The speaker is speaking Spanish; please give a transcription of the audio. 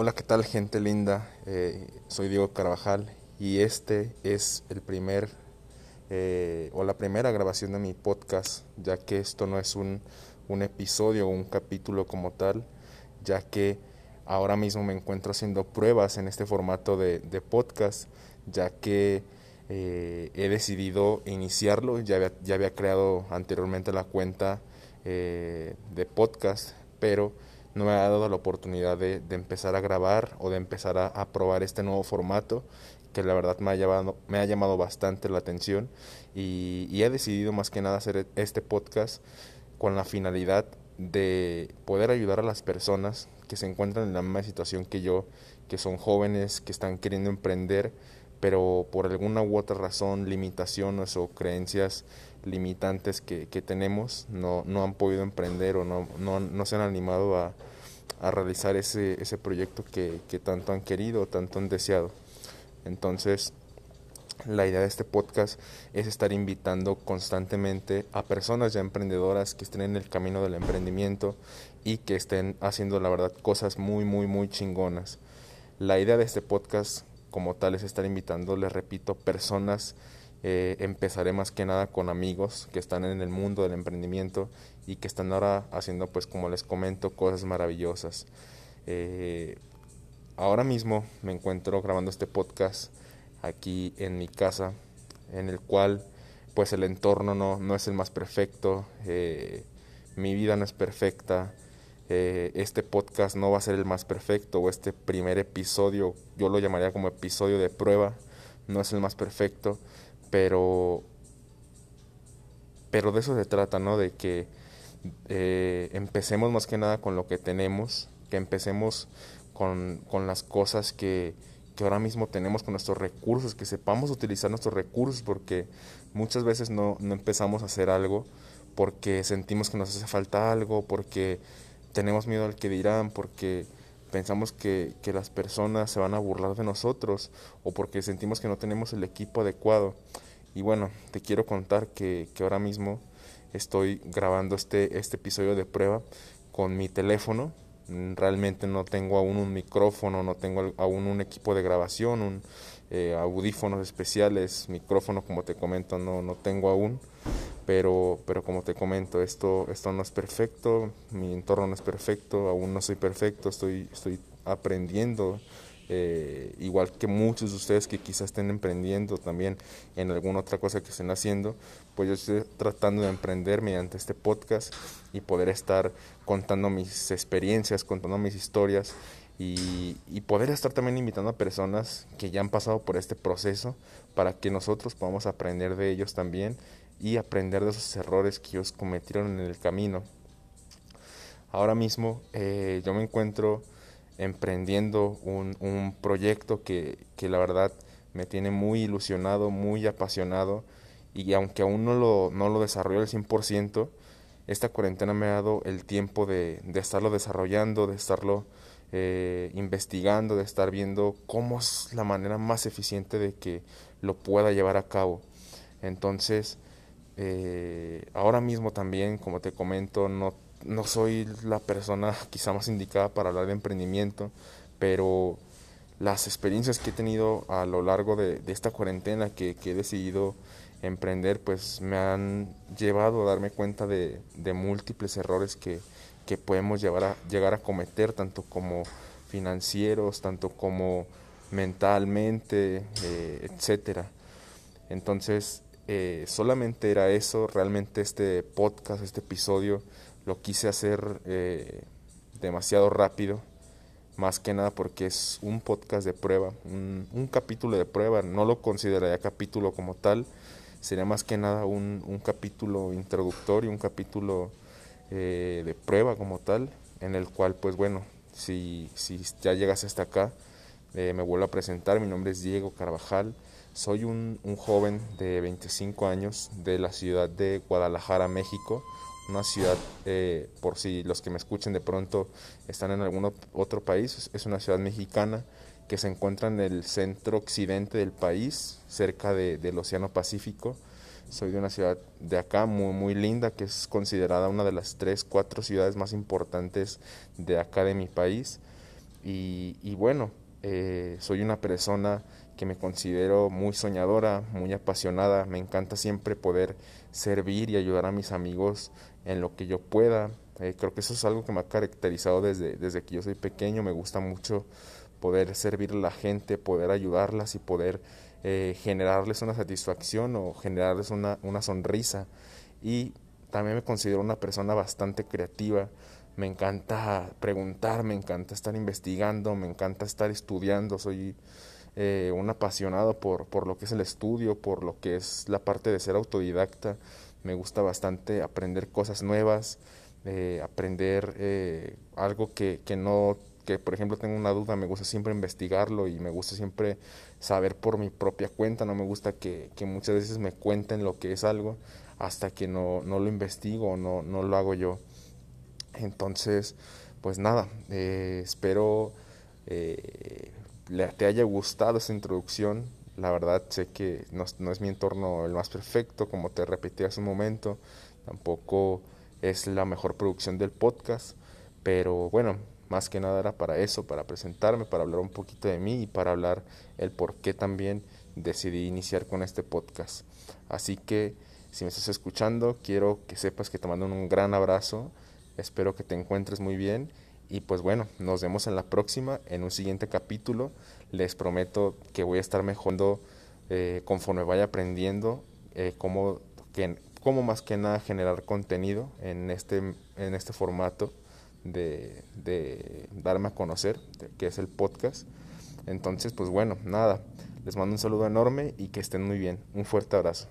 Hola, ¿qué tal gente linda? Eh, soy Diego Carvajal y este es el primer eh, o la primera grabación de mi podcast, ya que esto no es un, un episodio o un capítulo como tal, ya que ahora mismo me encuentro haciendo pruebas en este formato de, podcast, ya que eh, he decidido iniciarlo, ya ya había creado anteriormente la cuenta de podcast, pero no me ha dado la oportunidad de, empezar a grabar o de empezar a, probar este nuevo formato que la verdad me ha, llamado, me ha llamado bastante la atención. Y, he decidido más que nada hacer este podcast con la finalidad de poder ayudar a las personas que se encuentran en la misma situación que yo, que son jóvenes, que están queriendo emprender, pero por alguna u otra razón, limitaciones o creencias limitantes que, tenemos, no, no han podido emprender o no, no, no se han animado a, a realizar ese, ese proyecto que, que tanto han querido, tanto han deseado. Entonces, la idea de este podcast es estar invitando constantemente a personas ya emprendedoras que estén en el camino del emprendimiento y que estén haciendo la verdad cosas muy muy muy chingonas. La idea de este podcast como tal es estar invitando, les repito, personas eh, empezaré más que nada con amigos que están en el mundo del emprendimiento y que están ahora haciendo, pues como les comento, cosas maravillosas. Eh, ahora mismo me encuentro grabando este podcast aquí en mi casa, en el cual pues el entorno no, no es el más perfecto, eh, mi vida no es perfecta, este podcast no va a ser el más perfecto o este primer episodio, yo lo llamaría como episodio de prueba, no es el más perfecto, pero pero de eso se trata, ¿no? De que eh, empecemos más que nada con lo que tenemos, que empecemos con, con las cosas que, que, ahora mismo tenemos, con nuestros recursos, que sepamos utilizar nuestros recursos, porque muchas veces no, no empezamos a hacer algo porque sentimos que nos hace falta algo, porque tenemos miedo al que dirán, porque pensamos que, que, las personas se van a burlar de nosotros o porque sentimos que no tenemos el equipo adecuado. Y bueno, te quiero contar que, que ahora mismo estoy grabando este, este episodio de prueba con mi teléfono. Realmente no tengo aún un micrófono, no tengo aún un equipo de grabación, un, eh, audífonos especiales, micrófono como te comento no, no tengo aún, pero, pero como te comento esto, esto no es perfecto, mi entorno no es perfecto, aún no soy perfecto, estoy, estoy aprendiendo, eh, igual que muchos de ustedes que quizás estén emprendiendo también en alguna otra cosa que estén haciendo, pues yo estoy tratando de emprender mediante este podcast y poder estar contando mis experiencias, contando mis historias y, poder estar también invitando a personas que ya han pasado por este proceso para que nosotros podamos aprender de ellos también y aprender de esos errores que ellos cometieron en el camino. Ahora mismo eh, yo me encuentro emprendiendo un, proyecto que, que, la verdad me tiene muy ilusionado, muy apasionado y aunque aún no lo, no lo desarrollo al 100%, esta cuarentena me ha dado el tiempo de, de estarlo desarrollando, de estarlo eh, investigando, de estar viendo cómo es la manera más eficiente de que lo pueda llevar a cabo. Entonces, eh, ahora mismo también, como te comento, no, no soy la persona quizá más indicada para hablar de emprendimiento, pero las experiencias que he tenido a lo largo de, esta cuarentena que, he decidido emprender, pues me han llevado a darme cuenta de, múltiples errores que, que podemos llevar a, llegar a cometer, tanto como financieros, tanto como mentalmente, eh, etcétera. Entonces, eh, solamente era eso, realmente este podcast, este episodio, lo quise hacer eh, demasiado rápido, más que nada porque es un podcast de prueba, un, un, capítulo de prueba, no lo consideraría capítulo como tal, sería más que nada un, un capítulo introductorio, un capítulo eh, de prueba como tal, en el cual pues bueno, si, si ya llegas hasta acá, eh, me vuelvo a presentar, mi nombre es Diego Carvajal, soy un, un, joven de 25 años de la ciudad de Guadalajara, México, una ciudad, eh, por si los que me escuchen de pronto están en algún otro país, es una ciudad mexicana que se encuentra en el centro occidente del país, cerca de, del Océano Pacífico, soy de una ciudad de acá muy, muy linda, que es considerada una de las tres, cuatro ciudades más importantes de acá de mi país. Y, bueno, eh, soy una persona que me considero muy soñadora, muy apasionada, me encanta siempre poder servir y ayudar a mis amigos en lo que yo pueda. Eh, creo que eso es algo que me ha caracterizado desde, desde que yo soy pequeño, me gusta mucho poder servir a la gente, poder ayudarlas y poder eh, generarles una satisfacción o generarles una, una sonrisa. Y también me considero una persona bastante creativa. Me encanta preguntar, me encanta estar investigando, me encanta estar estudiando. Soy eh, un apasionado por, por lo que es el estudio, por lo que es la parte de ser autodidacta. Me gusta bastante aprender cosas nuevas, eh, aprender eh, algo que, que no que por ejemplo tengo una duda, me gusta siempre investigarlo y me gusta siempre saber por mi propia cuenta, no me gusta que, que muchas veces me cuenten lo que es algo hasta que no, no lo investigo no, no lo hago yo. Entonces, pues nada, espero eh, te haya gustado esta introducción. La verdad sé que no, no, es mi entorno el más perfecto, como te repetí hace un momento, tampoco es la mejor producción del podcast, pero bueno, más que nada era para eso, para presentarme, para hablar un poquito de mí y para hablar el por qué también decidí iniciar con este podcast. Así que si me estás escuchando, quiero que sepas que te mando un gran abrazo. Espero que te encuentres muy bien. Y pues bueno, nos vemos en la próxima, en un siguiente capítulo. Les prometo que voy a estar mejorando eh, conforme vaya aprendiendo eh, cómo, que, cómo más que nada generar contenido en este, en este formato de, de darme a conocer, que es el podcast. Entonces, pues bueno, nada, les mando un saludo enorme y que estén muy bien. Un fuerte abrazo.